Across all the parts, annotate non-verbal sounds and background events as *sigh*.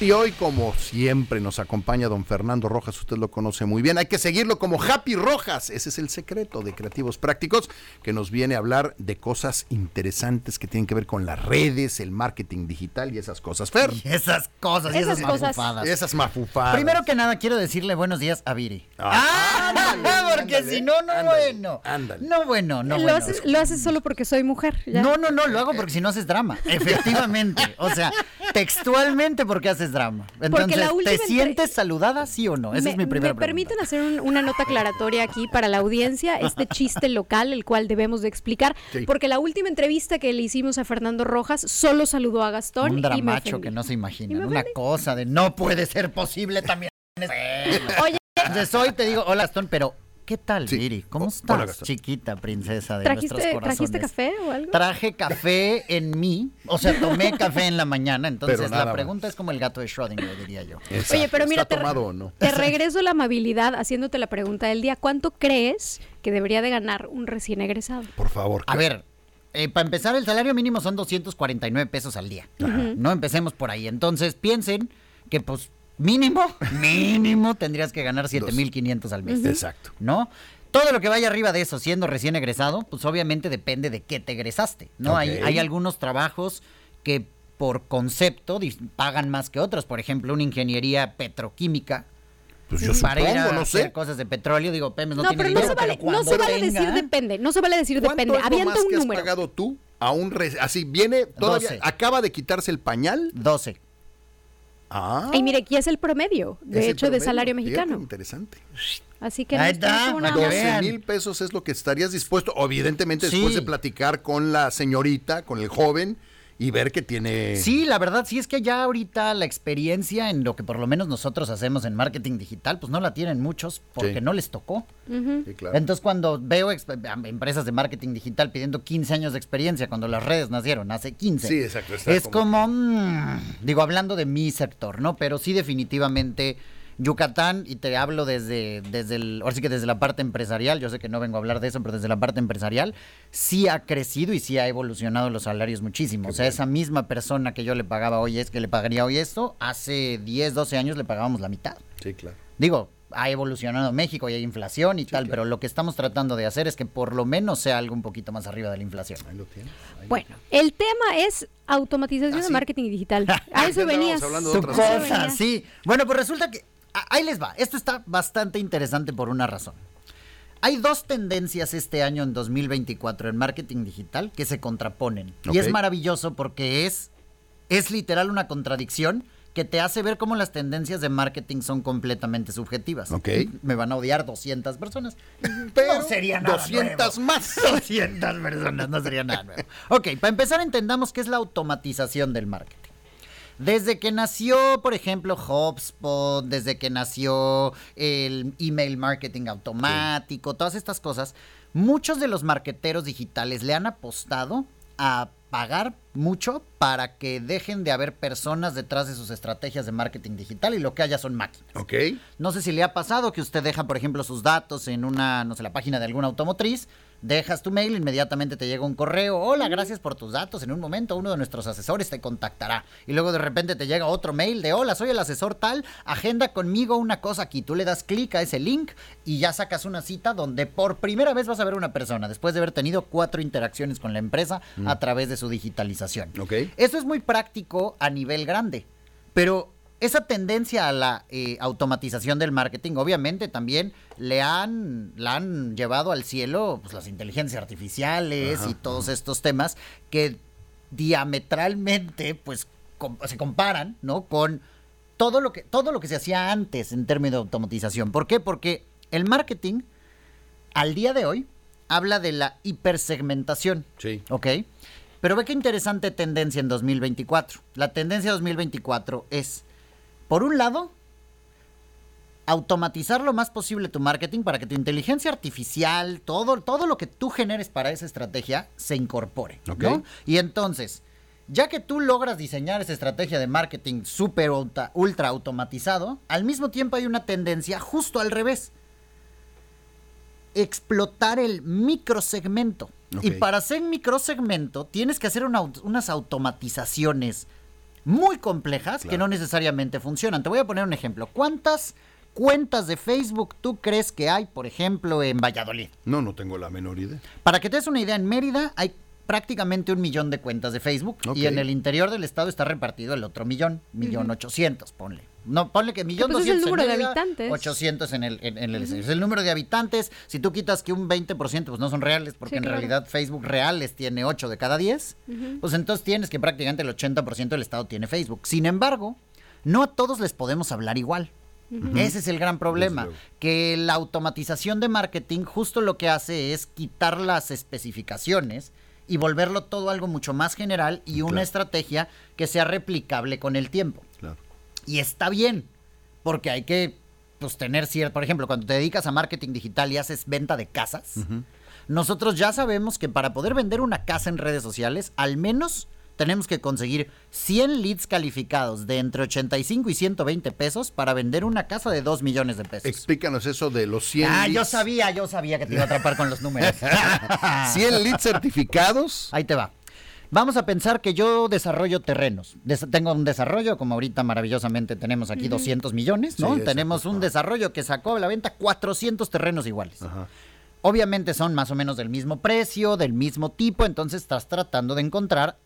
Y hoy, como siempre, nos acompaña don Fernando Rojas, usted lo conoce muy bien. Hay que seguirlo como Happy Rojas. Ese es el secreto de Creativos Prácticos, que nos viene a hablar de cosas interesantes que tienen que ver con las redes, el marketing digital y esas cosas. Fer. Y esas cosas, y esas, Esas cosas. mafufadas. Esas mafufadas. Primero que nada, quiero decirle buenos días a Viri. Ah, ándale, porque ándale, si no, no ándale, bueno. ándale. No bueno, no lo, bueno. haces, lo haces solo porque soy mujer. ya. No, no, no, lo hago porque si no haces drama. Efectivamente. O sea, textualmente porque haces drama. Entonces, la última ¿te entre- sientes saludada, sí o no? Esa me, es mi primera ¿me pregunta. permiten hacer un- una nota aclaratoria aquí para la audiencia? Este chiste local, el cual debemos de explicar. Sí. Porque la última entrevista que le hicimos a Fernando Rojas solo saludó a Gastón. Un y me dramacho que no se me Una cosa de no puede ser posible también. Oye, Entonces hoy te digo, hola Gastón, pero ¿qué tal, Sí. Viri? ¿Cómo O- estás, hola, chiquita princesa de ¿trajiste, nuestros corazones? ¿trajiste café o algo? Traje café en mí, o sea, tomé café en la mañana, entonces la más. pregunta es como el gato de Schrödinger, diría yo. Exacto. Oye, pero mira, ¿Está te, tomado o no? te regreso la amabilidad haciéndote la pregunta del día. ¿Cuánto crees que debería de ganar un recién egresado? Por favor. A ver, eh, para empezar, el salario mínimo son 249 pesos al día. No empecemos por ahí. Entonces, piensen que, pues, mínimo, *laughs* mínimo tendrías que ganar 7500 al mes. Exacto. ¿No? Todo lo que vaya arriba de eso, siendo recién egresado, pues obviamente depende de qué te egresaste. ¿no? Hay, hay algunos trabajos que por concepto pagan más que otros. Por ejemplo, una ingeniería petroquímica. Pues yo para ir a supongo, no hacer sé. cosas de petróleo, digo, Pemes no, No, tiene pero no dinero, se vale, pero no se vale decir depende. No se vale decir ¿Cuánto depende. es lo Avienta más un que has número. pagado tú a un re- así viene todavía 12. acaba de quitarse el pañal? 12. Ah. Y mire, aquí es el promedio, de hecho, de salario Fíjate, mexicano. interesante. Así que Ahí está, como para nada que más. 12 vean. mil pesos es lo que estarías dispuesto, evidentemente después Sí. de platicar con la señorita, con el joven y ver que tiene... Sí, la verdad, sí es que ya ahorita la experiencia en lo que por lo menos nosotros hacemos en marketing digital, pues no la tienen muchos porque Sí. no les tocó. Sí, claro. Entonces, cuando veo empresas de marketing digital pidiendo 15 años de experiencia, cuando las redes nacieron hace 15, Sí, exacto, es como- como, mm, digo, hablando de mi sector, ¿no? Pero sí, definitivamente. Yucatán, y te hablo desde, desde el, ahora sí que desde la parte empresarial, yo sé que no vengo a hablar de eso, pero desde la parte empresarial, sí ha crecido y sí ha evolucionado los salarios muchísimo. o sea, esa misma persona que yo le pagaba hoy es que le pagaría hoy esto, hace 10, 12 años le pagábamos la mitad. Sí, claro. Digo, ha evolucionado México y hay inflación y tal, pero lo que estamos tratando de hacer es que por lo menos sea algo un poquito más arriba de la inflación. Ahí lo tienes. ahí lo Bueno, el tema es automatización ¿Ah, de marketing digital. *laughs* A eso venías. hablando de Su cosa, venías. sí. Bueno, pues resulta que. Ahí les va. Esto está bastante interesante por una razón. Hay dos tendencias este año en 2024 en marketing digital que se contraponen. Y es maravilloso porque es, es literal una contradicción que te hace ver cómo las tendencias de marketing son completamente subjetivas. Ok. Me van a odiar 200 personas. *laughs* Pero no sería nada 200 nuevo. más. *laughs* 200 personas, no sería nada nuevo. Ok, para empezar entendamos qué es la automatización del marketing. Desde que nació, por ejemplo, HubSpot, desde que nació el email marketing automático, todas estas cosas, muchos de los marqueteros digitales le han apostado a pagar mucho para que dejen de haber personas detrás de sus estrategias de marketing digital y lo que haya son máquinas. Ok. No sé si le ha pasado que usted deja, por ejemplo, sus datos en una, no sé, la página de alguna automotriz, dejas tu mail, inmediatamente te llega un correo, hola, gracias por tus datos, en un momento uno de nuestros asesores te contactará. Y luego de repente te llega otro mail de, hola, soy el asesor tal, agenda conmigo una cosa aquí. Tú le das clic a ese link y ya sacas una cita donde por primera vez vas a ver una persona, después de haber tenido cuatro interacciones con la empresa a través de su digitalización. Ok. Eso es muy práctico a nivel grande, pero esa tendencia a la eh, automatización del marketing, obviamente también le han, la han llevado al cielo pues, las inteligencias artificiales y todos estos temas que diametralmente pues com- se comparan, ¿no? Con todo lo que todo lo que se hacía antes en términos de automatización. ¿Por qué? Porque el marketing al día de hoy habla de la hipersegmentación. Sí. ¿Ok? Pero ve qué interesante tendencia en 2024. La tendencia 2024 es, por un lado, automatizar lo más posible tu marketing para que tu inteligencia artificial, todo, todo lo que tú generes para esa estrategia, se incorpore. Y entonces, ya que tú logras diseñar esa estrategia de marketing súper ultra, ultra automatizado, al mismo tiempo hay una tendencia justo al revés. Explotar el microsegmento. Y para hacer microsegmento tienes que hacer una unas automatizaciones muy complejas que no necesariamente funcionan. Te voy a poner un ejemplo. ¿Cuántas cuentas de Facebook tú crees que hay, por ejemplo, en Valladolid? No, no tengo la menor idea. Para que te des una idea, en Mérida hay prácticamente un millón de cuentas de Facebook Ok. y en el interior del estado está repartido el otro millón, millón ochocientos, ponle. No, ponle que millón pues es el doscientos en número de habitantes. 800 en el, en, en el es el número de habitantes. Si tú quitas que un 20% pues no son reales, porque Sí, en claro. realidad Facebook reales tiene 8 de cada 10, pues entonces tienes que prácticamente el 80% del estado tiene Facebook. Sin embargo, no a todos les podemos hablar igual. Ese es el gran problema, que la automatización de marketing justo lo que hace es quitar las especificaciones y volverlo todo algo mucho más general y una Claro. estrategia que sea replicable con el tiempo. Claro. Y está bien, porque hay que pues, tener cierto, por ejemplo, cuando te dedicas a marketing digital y haces venta de casas, nosotros ya sabemos que para poder vender una casa en redes sociales, al menos tenemos que conseguir 100 leads calificados de entre 85 y 120 pesos para vender una casa de 2 millones de pesos. Explícanos eso de los 100 Ah, yo sabía, yo sabía que te iba a atrapar con los números. *laughs* 100 leads certificados. Ahí te va. Vamos a pensar que yo desarrollo terrenos. Des- tengo un desarrollo, como ahorita maravillosamente tenemos aquí 200 millones, ¿no? Sí, tenemos un desarrollo que sacó a la venta 400 terrenos iguales. Ajá. Obviamente son más o menos del mismo precio, del mismo tipo, entonces estás tratando de encontrar,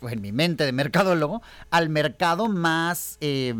pues, en mi mente de mercadólogo, al mercado más eh,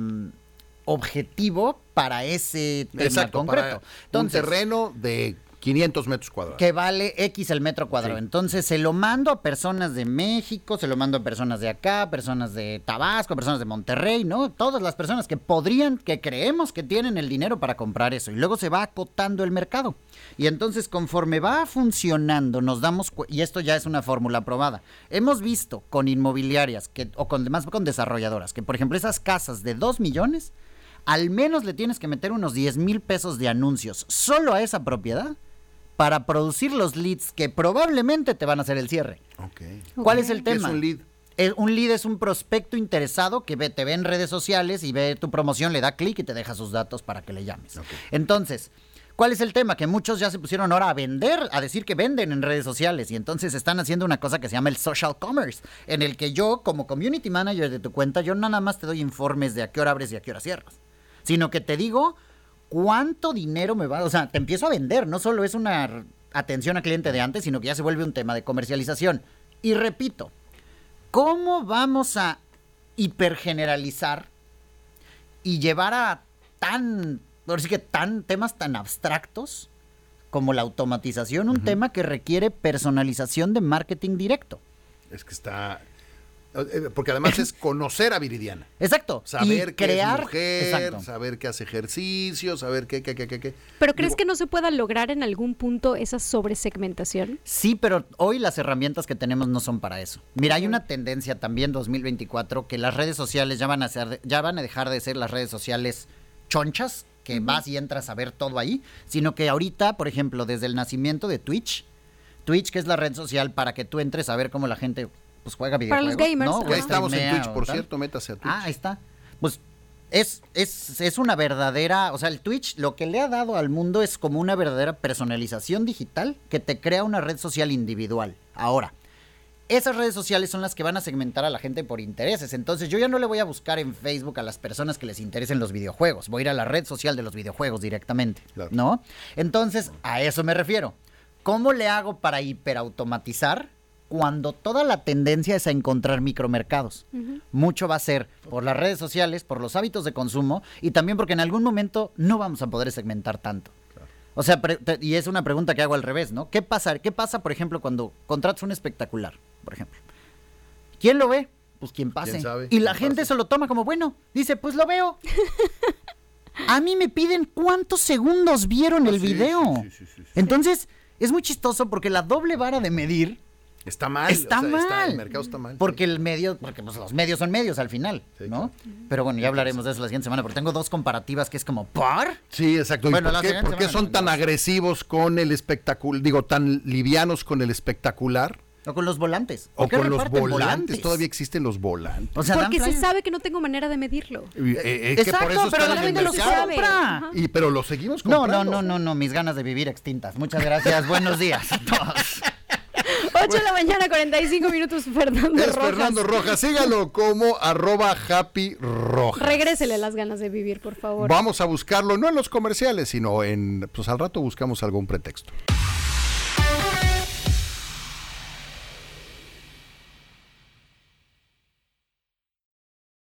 objetivo para ese tema Exacto, concreto. para un terreno de 500 metros cuadrados. que vale X el metro cuadrado. Sí. Entonces se lo mando a personas de México, se lo mando a personas de acá, personas de Tabasco, personas de Monterrey, ¿no? Todas las personas que podrían, que creemos que tienen el dinero para comprar eso. Y luego se va acotando el mercado. Y entonces conforme va funcionando, nos damos y esto ya es una fórmula probada. Hemos visto con inmobiliarias que, o con demás con desarrolladoras, que por ejemplo esas casas de 2 millones, al menos le tienes que meter unos 10 mil pesos de anuncios solo a esa propiedad para producir los leads que probablemente te van a hacer el cierre. ¿Cuál es el ¿Qué es tema? un lead? Eh, un lead es un prospecto interesado que ve, te ve en redes sociales y ve tu promoción, le da clic y te deja sus datos para que le llames. Entonces, ¿cuál es el tema? Que muchos ya se pusieron ahora a vender, a decir que venden en redes sociales y entonces están haciendo una cosa que se llama el social commerce, en el que yo como community manager de tu cuenta, yo nada más te doy informes de a qué hora abres y a qué hora cierras, sino que te digo cuánto dinero me va, o sea, te empiezo a vender, no solo es una atención a cliente de antes, sino que ya se vuelve un tema de comercialización. Y repito, ¿cómo vamos a hipergeneralizar y llevar a tan, ahora sí que tan temas tan abstractos como la automatización, un tema que requiere personalización de marketing directo? Es que está... eh, Porque además *coughs* es conocer a Viridiana. Exacto. Saber y crear, es mujer, exacto. saber que hace ejercicio, saber qué, qué, qué, qué, qué. ¿Pero crees Digo, que no se pueda lograr en algún punto esa sobresegmentación? Sí, pero hoy las herramientas que tenemos no son para eso. Mira, hay una tendencia también 2024 que las redes sociales ya van a ser, ya van a dejar de ser las redes sociales chonchas, que vas y entras a ver todo ahí, sino que ahorita, por ejemplo, desde el nacimiento de Twitch, Twitch que es la red social para que tú entres a ver cómo la gente pues juega Para videojuegos, los gamers, ¿no? Ya estamos en Twitch, por cierto, métase a Twitch. Ah, ahí está. Pues es, es, es una verdadera, o sea, el Twitch lo que le ha dado al mundo es como una verdadera personalización digital que te crea una red social individual. Ahora, esas redes sociales son las que van a segmentar a la gente por intereses. Entonces yo ya no le voy a buscar en Facebook a las personas que les interesen los videojuegos. Voy a ir a la red social de los videojuegos directamente. Claro. ¿No? Entonces, a eso me refiero. ¿Cómo le hago para hiperautomatizar cuando toda la tendencia es a encontrar micromercados? Mucho va a ser por las redes sociales, por los hábitos de consumo y también porque en algún momento no vamos a poder segmentar tanto. O sea, y es una pregunta que hago al revés, ¿no? ¿Qué pasa, ¿Qué pasa, por ejemplo, cuando contratas un espectacular, por ejemplo? ¿Quién lo ve? Pues quien pase. ¿Quién sabe? Y la ¿Quién gente pase? se lo toma como bueno. Dice, pues lo veo. *laughs* A mí me piden cuántos segundos vieron el Ah, sí, video. sí, sí, sí, sí. Entonces, es muy chistoso porque la doble vara de medir Está mal. está o sea, mal. el mercado está mal. Porque sí. el medio, porque pues, los medios son medios al final, Sí, ¿no? claro. Pero bueno, ya hablaremos de eso la siguiente semana, porque tengo dos comparativas que es como, ¿par? Sí, exacto. ¿Y por la qué, por qué son tan no. agresivos con el espectacular? Digo, tan livianos con el espectacular. O con los volantes. O ¿Por qué con los volantes. Todavía existen los volantes. O sea, dan Porque se sabe que no tengo manera de medirlo. Y, eh, es que por Exacto, eso pero están la en el gente lo sabe. Y, pero lo seguimos No, comprando. no, no, no, no, mis ganas de vivir extintas. Muchas gracias, buenos días a todos. *laughs* 8 de la *laughs* mañana, 45 minutos, Fernando Es Rojas. Fernando Rojas. Sígalo como arroba happy rojas. Regrésele las ganas de vivir, por favor. Vamos a buscarlo, no en los comerciales, sino en, pues al rato buscamos algún pretexto.